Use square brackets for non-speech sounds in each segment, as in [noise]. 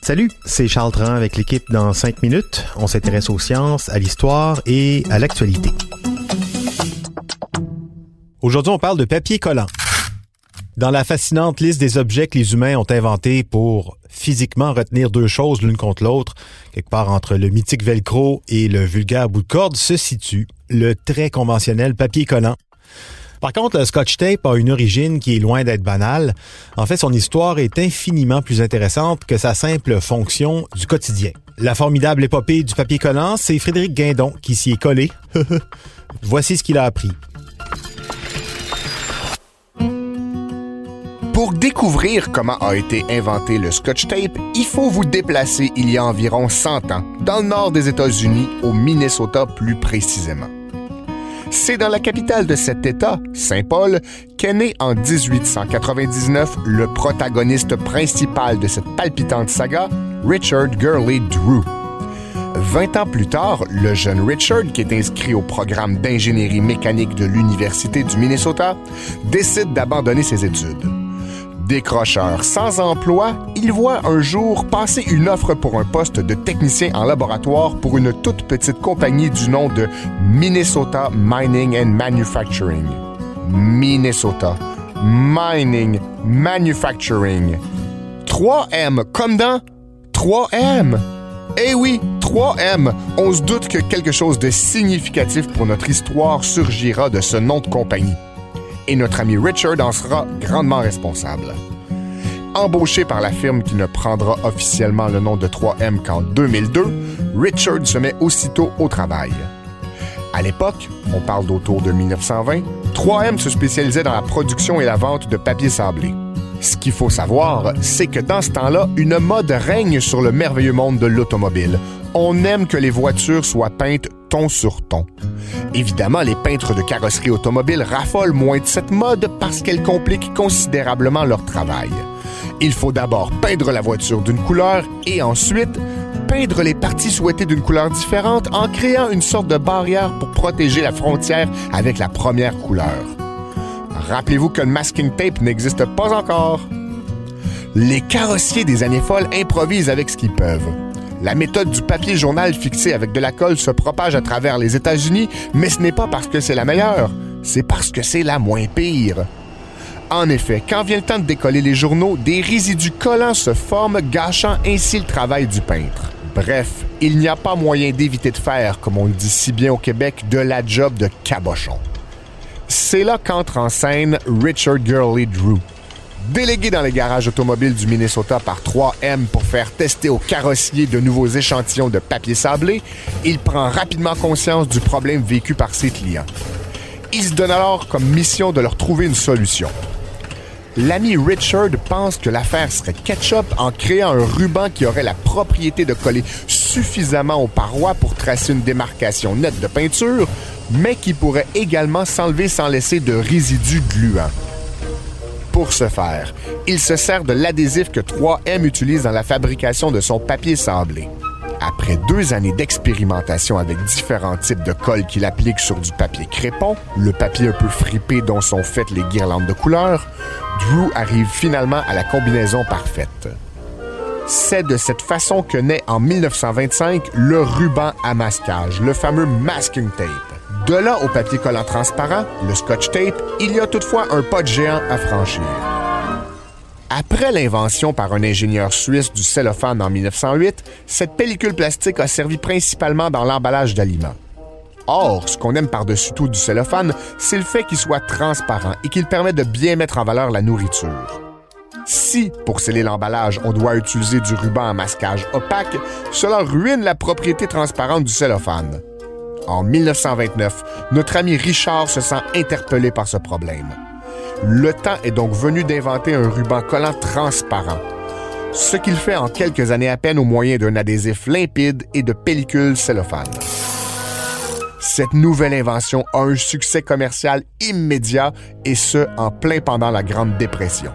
Salut, c'est Charles Tran avec l'équipe dans 5 minutes. On s'intéresse aux sciences, à l'histoire et à l'actualité. Aujourd'hui, on parle de papier collant. Dans la fascinante liste des objets que les humains ont inventés pour physiquement retenir deux choses l'une contre l'autre, quelque part entre le mythique velcro et le vulgaire bout de corde, se situe le très conventionnel papier collant. Par contre, le scotch tape a une origine qui est loin d'être banale. En fait, son histoire est infiniment plus intéressante que sa simple fonction du quotidien. La formidable épopée du papier collant, c'est Frédéric Guindon qui s'y est collé. [laughs] Voici ce qu'il a appris. Pour découvrir comment a été inventé le scotch tape, il faut vous déplacer il y a environ 100 ans, dans le nord des États-Unis, au Minnesota plus précisément. C'est dans la capitale de cet État, Saint-Paul, qu'est né en 1899 le protagoniste principal de cette palpitante saga, Richard Gurley Drew. Vingt ans plus tard, le jeune Richard, qui est inscrit au programme d'ingénierie mécanique de l'Université du Minnesota, décide d'abandonner ses études. Décrocheur sans emploi, il voit un jour passer une offre pour un poste de technicien en laboratoire pour une toute petite compagnie du nom de Minnesota Mining and Manufacturing. Minnesota Mining Manufacturing. 3M, comme dans 3M. Eh oui, 3M. On se doute que quelque chose de significatif pour notre histoire surgira de ce nom de compagnie et notre ami Richard en sera grandement responsable. Embauché par la firme qui ne prendra officiellement le nom de 3M qu'en 2002, Richard se met aussitôt au travail. À l'époque, on parle d'autour de 1920, 3M se spécialisait dans la production et la vente de papier sablé. Ce qu'il faut savoir, c'est que dans ce temps-là, une mode règne sur le merveilleux monde de l'automobile. On aime que les voitures soient peintes ton sur ton. Évidemment, les peintres de carrosserie automobile raffolent moins de cette mode parce qu'elle complique considérablement leur travail. Il faut d'abord peindre la voiture d'une couleur et ensuite peindre les parties souhaitées d'une couleur différente en créant une sorte de barrière pour protéger la frontière avec la première couleur. Rappelez-vous que le masking tape n'existe pas encore. Les carrossiers des années folles improvisent avec ce qu'ils peuvent. La méthode du papier journal fixé avec de la colle se propage à travers les États-Unis, mais ce n'est pas parce que c'est la meilleure, c'est parce que c'est la moins pire. En effet, quand vient le temps de décoller les journaux, des résidus collants se forment, gâchant ainsi le travail du peintre. Bref, il n'y a pas moyen d'éviter de faire, comme on le dit si bien au Québec, de la job de cabochon. C'est là qu'entre en scène Richard Gurley Drew. Délégué dans les garages automobiles du Minnesota par 3M pour faire tester aux carrossiers de nouveaux échantillons de papier sablé, il prend rapidement conscience du problème vécu par ses clients. Il se donne alors comme mission de leur trouver une solution. L'ami Richard pense que l'affaire serait ketchup en créant un ruban qui aurait la propriété de coller suffisamment aux parois pour tracer une démarcation nette de peinture, mais qui pourrait également s'enlever sans laisser de résidus gluants. Pour ce faire, il se sert de l'adhésif que 3M utilise dans la fabrication de son papier sablé. Après deux années d'expérimentation avec différents types de colle qu'il applique sur du papier crépon, le papier un peu fripé dont sont faites les guirlandes de couleurs, Drew arrive finalement à la combinaison parfaite. C'est de cette façon que naît en 1925 le ruban à masquage, le fameux masking tape. De là au papier collant transparent, le scotch tape, il y a toutefois un pas de géant à franchir. Après l'invention par un ingénieur suisse du cellophane en 1908, cette pellicule plastique a servi principalement dans l'emballage d'aliments. Or, ce qu'on aime par-dessus tout du cellophane, c'est le fait qu'il soit transparent et qu'il permet de bien mettre en valeur la nourriture. Si, pour sceller l'emballage, on doit utiliser du ruban à masquage opaque, cela ruine la propriété transparente du cellophane. En 1929, notre ami Richard se sent interpellé par ce problème. Le temps est donc venu d'inventer un ruban collant transparent, ce qu'il fait en quelques années à peine au moyen d'un adhésif limpide et de pellicules cellophane. Cette nouvelle invention a un succès commercial immédiat et ce, en plein pendant la Grande Dépression.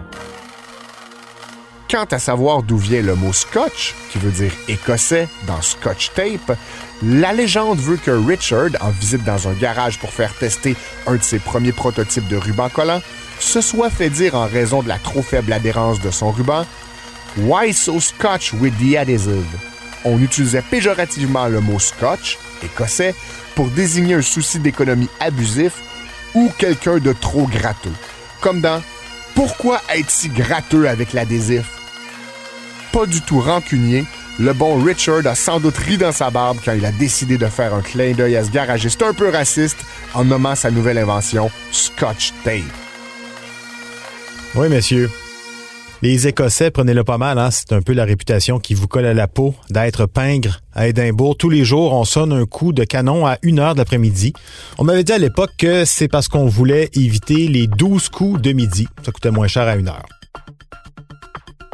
Quant à savoir d'où vient le mot scotch, qui veut dire écossais dans Scotch Tape, la légende veut que Richard, en visite dans un garage pour faire tester un de ses premiers prototypes de ruban collant, se soit fait dire en raison de la trop faible adhérence de son ruban Why so scotch with the adhesive? On utilisait péjorativement le mot scotch, écossais, pour désigner un souci d'économie abusif ou quelqu'un de trop gratteux. Comme dans Pourquoi être si gratteux avec l'adhésif? Pas du tout rancunier, le bon Richard a sans doute ri dans sa barbe quand il a décidé de faire un clin d'œil à ce garagiste un peu raciste en nommant sa nouvelle invention Scotch Tape. Oui, messieurs. Les Écossais, prenez-le pas mal, hein? c'est un peu la réputation qui vous colle à la peau d'être pingre à Édimbourg. Tous les jours, on sonne un coup de canon à une heure de l'après-midi. On m'avait dit à l'époque que c'est parce qu'on voulait éviter les 12 coups de midi. Ça coûtait moins cher à une heure.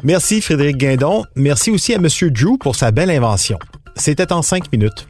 Merci Frédéric Guindon. Merci aussi à M. Drew pour sa belle invention. C'était en cinq minutes.